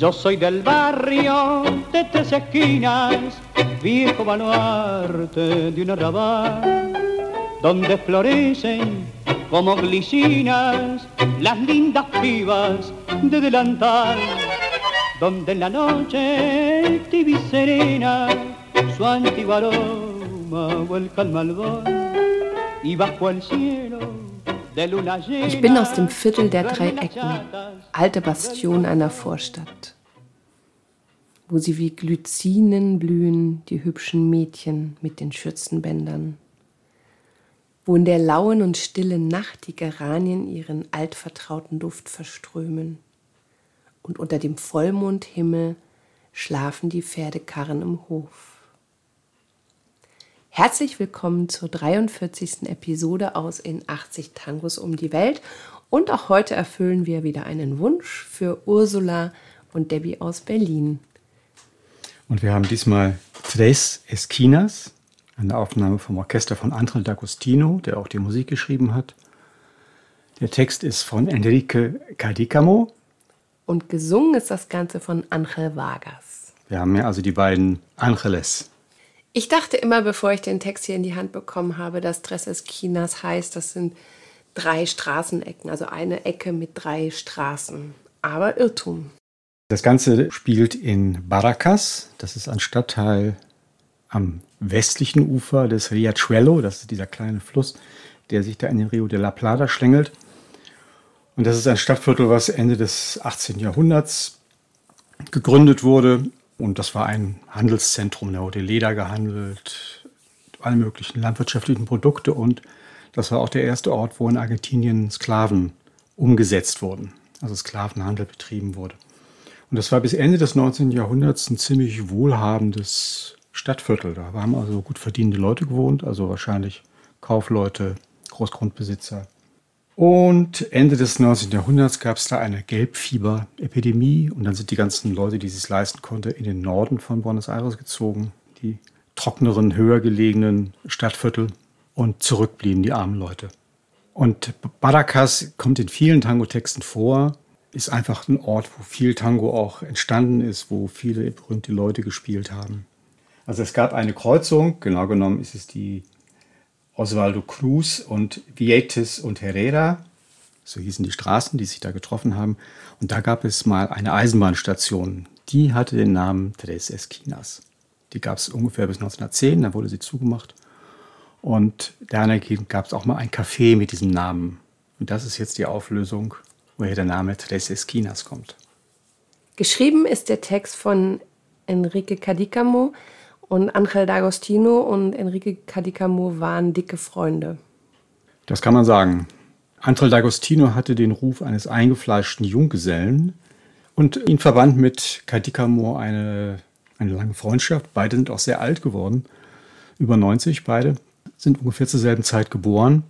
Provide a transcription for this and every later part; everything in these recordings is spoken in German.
Yo soy del barrio de tres esquinas, viejo baluarte de un arrabal, donde florecen como glicinas las lindas pibas de delantal, donde en la noche tibia y serena su antiguo aroma vuelca al malvón y bajo el cielo Ich bin aus dem Viertel der drei Ecken, alte Bastion einer Vorstadt, wo sie wie Glycinen blühen, die hübschen Mädchen mit den Schürzenbändern, wo in der lauen und stillen Nacht die Geranien ihren altvertrauten Duft verströmen, und unter dem Vollmondhimmel schlafen die Pferdekarren im Hof. Herzlich willkommen zur 43. Episode aus In 80 Tangos um die Welt. Und auch heute erfüllen wir wieder einen Wunsch für Ursula und Debbie aus Berlin. Und wir haben diesmal Tres Esquinas, eine Aufnahme vom Orchester von Angel D'Agostino, der auch die Musik geschrieben hat. Der Text ist von Enrique Cadicamo. Und gesungen ist das Ganze von Angel Vargas. Wir haben ja also die beiden Angeles ich dachte immer, bevor ich den Text hier in die Hand bekommen habe, dass Tres Esquinas heißt, das sind drei Straßenecken, also eine Ecke mit drei Straßen. Aber Irrtum. Das Ganze spielt in Baracas. Das ist ein Stadtteil am westlichen Ufer des Riachuelo. Das ist dieser kleine Fluss, der sich da in den Rio de la Plata schlängelt. Und das ist ein Stadtviertel, was Ende des 18. Jahrhunderts gegründet wurde und das war ein Handelszentrum. Da wurde Leder gehandelt, alle möglichen landwirtschaftlichen Produkte. Und das war auch der erste Ort, wo in Argentinien Sklaven umgesetzt wurden, also Sklavenhandel betrieben wurde. Und das war bis Ende des 19. Jahrhunderts ein ziemlich wohlhabendes Stadtviertel. Da haben also gut verdienende Leute gewohnt, also wahrscheinlich Kaufleute, Großgrundbesitzer, und Ende des 19. Jahrhunderts gab es da eine Gelbfieberepidemie und dann sind die ganzen Leute, die es leisten konnten, in den Norden von Buenos Aires gezogen, die trockeneren, höher gelegenen Stadtviertel und zurückblieben die armen Leute. Und Baracas kommt in vielen Tango-Texten vor, ist einfach ein Ort, wo viel Tango auch entstanden ist, wo viele berühmte Leute gespielt haben. Also es gab eine Kreuzung, genau genommen ist es die Osvaldo Cruz und Vietes und Herrera, so hießen die Straßen, die sich da getroffen haben. Und da gab es mal eine Eisenbahnstation, die hatte den Namen Tres Esquinas. Die gab es ungefähr bis 1910, dann wurde sie zugemacht. Und dahingehend gab es auch mal ein Café mit diesem Namen. Und das ist jetzt die Auflösung, woher der Name Tres Esquinas kommt. Geschrieben ist der Text von Enrique Cadicamo, und Angel D'Agostino und Enrique Cadicamo waren dicke Freunde. Das kann man sagen. Angel D'Agostino hatte den Ruf eines eingefleischten Junggesellen und ihn verband mit Cadicamo eine, eine lange Freundschaft. Beide sind auch sehr alt geworden, über 90 beide, sind ungefähr zur selben Zeit geboren.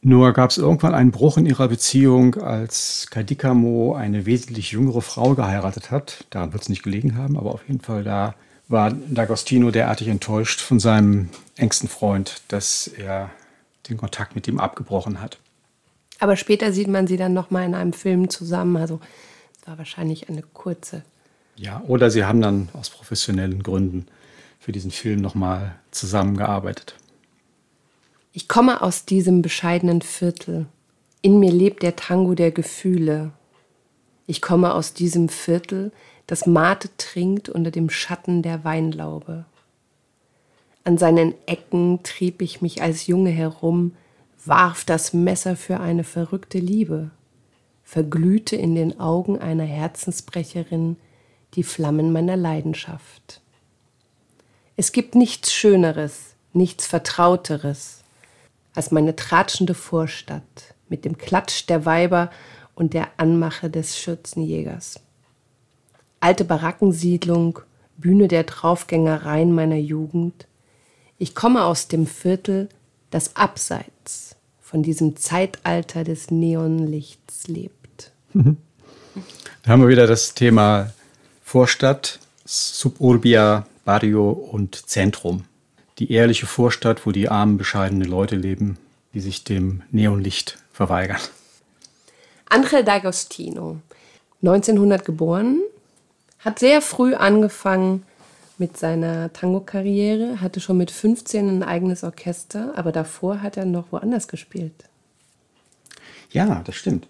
Nur gab es irgendwann einen Bruch in ihrer Beziehung, als Cadicamo eine wesentlich jüngere Frau geheiratet hat. Daran wird es nicht gelegen haben, aber auf jeden Fall da war D'Agostino derartig enttäuscht von seinem engsten Freund, dass er den Kontakt mit ihm abgebrochen hat. Aber später sieht man sie dann noch mal in einem Film zusammen. Also es war wahrscheinlich eine kurze. Ja, oder sie haben dann aus professionellen Gründen für diesen Film noch mal zusammengearbeitet. Ich komme aus diesem bescheidenen Viertel. In mir lebt der Tango der Gefühle. Ich komme aus diesem Viertel, das Mate trinkt unter dem Schatten der Weinlaube. An seinen Ecken trieb ich mich als Junge herum, warf das Messer für eine verrückte Liebe, verglühte in den Augen einer Herzensbrecherin die Flammen meiner Leidenschaft. Es gibt nichts Schöneres, nichts Vertrauteres als meine tratschende Vorstadt mit dem Klatsch der Weiber und der Anmache des Schürzenjägers alte Barackensiedlung, Bühne der Draufgängereien meiner Jugend. Ich komme aus dem Viertel, das abseits von diesem Zeitalter des Neonlichts lebt. Da haben wir wieder das Thema Vorstadt, Suburbia, Barrio und Zentrum. Die ehrliche Vorstadt, wo die armen, bescheidenen Leute leben, die sich dem Neonlicht verweigern. Angel D'Agostino, 1900 geboren, Hat sehr früh angefangen mit seiner Tango-Karriere, hatte schon mit 15 ein eigenes Orchester, aber davor hat er noch woanders gespielt. Ja, das stimmt.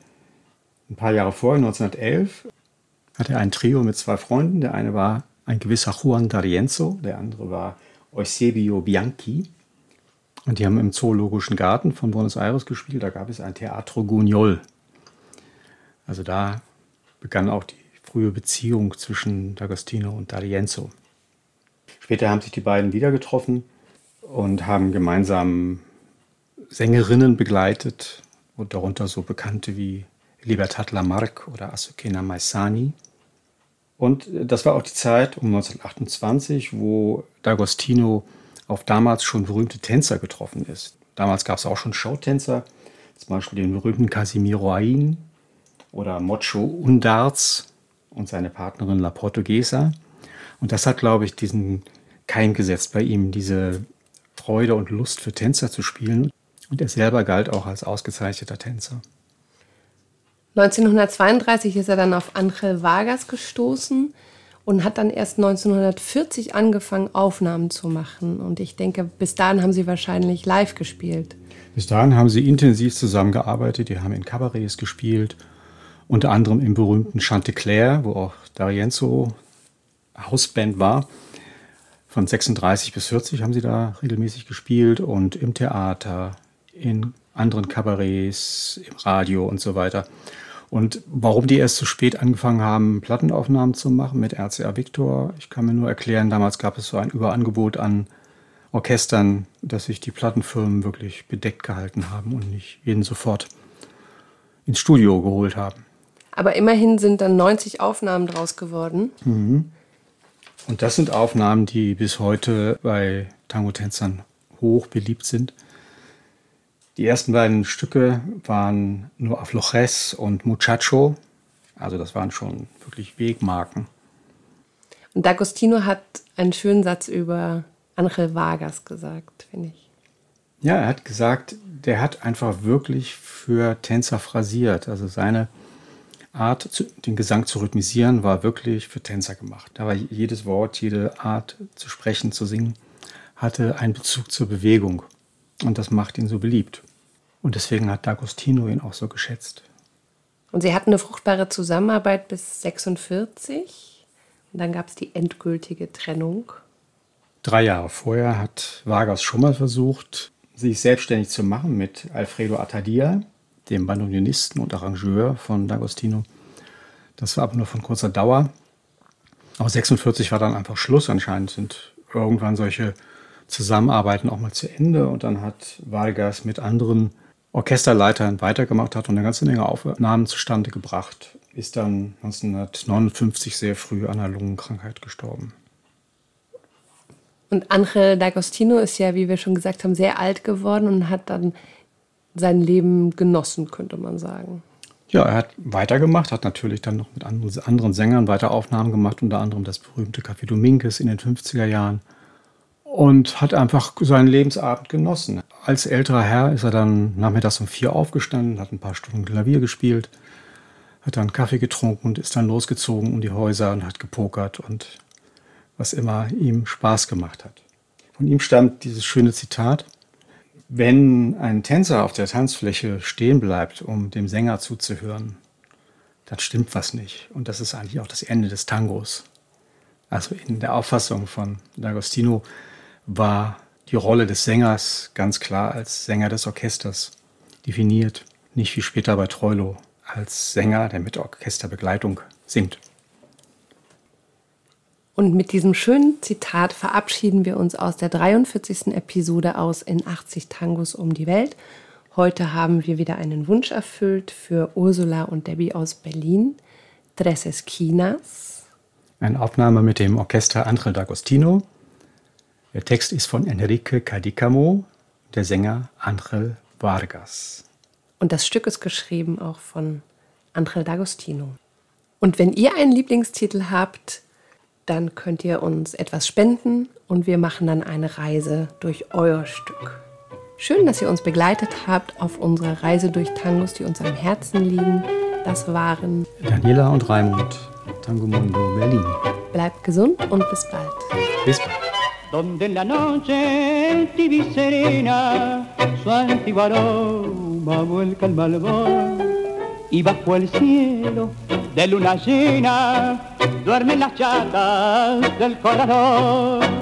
Ein paar Jahre vorher, 1911, hatte er ein Trio mit zwei Freunden. Der eine war ein gewisser Juan D'Arienzo, der andere war Eusebio Bianchi. Und die haben im Zoologischen Garten von Buenos Aires gespielt. Da gab es ein Teatro Gugnol. Also da begann auch die frühe Beziehung zwischen D'Agostino und D'Arienzo. Später haben sich die beiden wieder getroffen und haben gemeinsam Sängerinnen begleitet und darunter so Bekannte wie Libertad Lamarck oder Azucena Maisani. Und das war auch die Zeit um 1928, wo D'Agostino auf damals schon berühmte Tänzer getroffen ist. Damals gab es auch schon Showtänzer, zum Beispiel den berühmten Casimiro Ain oder Mocho Undarz und seine Partnerin La Portuguesa. Und das hat, glaube ich, diesen Keim gesetzt bei ihm, diese Freude und Lust für Tänzer zu spielen. Und er selber galt auch als ausgezeichneter Tänzer. 1932 ist er dann auf Angel Vargas gestoßen und hat dann erst 1940 angefangen, Aufnahmen zu machen. Und ich denke, bis dahin haben sie wahrscheinlich live gespielt. Bis dahin haben sie intensiv zusammengearbeitet. Die haben in Kabarets gespielt, unter anderem im berühmten Chanteclair, wo auch D'Arienzo Hausband war. Von 36 bis 40 haben sie da regelmäßig gespielt und im Theater, in anderen Kabarets, im Radio und so weiter. Und warum die erst so spät angefangen haben, Plattenaufnahmen zu machen mit RCA Victor, ich kann mir nur erklären, damals gab es so ein Überangebot an Orchestern, dass sich die Plattenfirmen wirklich bedeckt gehalten haben und nicht jeden sofort ins Studio geholt haben. Aber immerhin sind dann 90 Aufnahmen draus geworden. Mhm. Und das sind Aufnahmen, die bis heute bei Tango-Tänzern hoch beliebt sind. Die ersten beiden Stücke waren nur Aflojes und Muchacho. Also das waren schon wirklich Wegmarken. Und D'Agostino hat einen schönen Satz über Angel Vargas gesagt, finde ich. Ja, er hat gesagt, der hat einfach wirklich für Tänzer phrasiert. Also seine Art, den Gesang zu rhythmisieren, war wirklich für Tänzer gemacht. Da war jedes Wort, jede Art zu sprechen, zu singen, hatte einen Bezug zur Bewegung. Und das macht ihn so beliebt. Und deswegen hat D'Agostino ihn auch so geschätzt. Und sie hatten eine fruchtbare Zusammenarbeit bis 46. Und dann gab es die endgültige Trennung. Drei Jahre vorher hat Vargas schon mal versucht, sich selbstständig zu machen mit Alfredo Atadia, dem Bandonionisten und Arrangeur von D'Agostino. Das war aber nur von kurzer Dauer. Aber 46 war dann einfach Schluss. Anscheinend sind irgendwann solche Zusammenarbeiten auch mal zu Ende. Und dann hat Vargas mit anderen Orchesterleitern weitergemacht hat und eine ganze Menge Aufnahmen zustande gebracht, ist dann 1959 sehr früh an einer Lungenkrankheit gestorben. Und Angel D'Agostino ist ja, wie wir schon gesagt haben, sehr alt geworden und hat dann sein Leben genossen, könnte man sagen. Ja, er hat weitergemacht, hat natürlich dann noch mit anderen Sängern weiter Aufnahmen gemacht, unter anderem das berühmte Café Dominguez in den 50er Jahren und hat einfach seinen Lebensabend genossen. Als älterer Herr ist er dann nachmittags um vier aufgestanden, hat ein paar Stunden Klavier gespielt, hat dann Kaffee getrunken und ist dann losgezogen um die Häuser und hat gepokert und was immer ihm Spaß gemacht hat. Von ihm stammt dieses schöne Zitat, wenn ein Tänzer auf der Tanzfläche stehen bleibt, um dem Sänger zuzuhören, dann stimmt was nicht. Und das ist eigentlich auch das Ende des Tangos. Also in der Auffassung von D'Agostino war die Rolle des Sängers ganz klar als Sänger des Orchesters definiert, nicht wie später bei Troilo als Sänger, der mit Orchesterbegleitung singt. Und mit diesem schönen Zitat verabschieden wir uns aus der 43. Episode aus in 80 Tangos um die Welt. Heute haben wir wieder einen Wunsch erfüllt für Ursula und Debbie aus Berlin. Tres Esquinas. Eine Aufnahme mit dem Orchester Angel D'Agostino der Text ist von Enrique Cadicamo, der Sänger Angel Vargas. Und das Stück ist geschrieben auch von Angel D'Agostino. Und wenn ihr einen Lieblingstitel habt, dann könnt ihr uns etwas spenden und wir machen dann eine Reise durch euer Stück. Schön, dass ihr uns begleitet habt auf unserer Reise durch Tangos, die uns am Herzen liegen. Das waren Daniela und Raimund. Tango Mundo Berlin. Bleibt gesund und bis bald. Bis bald. de luna llena duermen las chatas del corredor.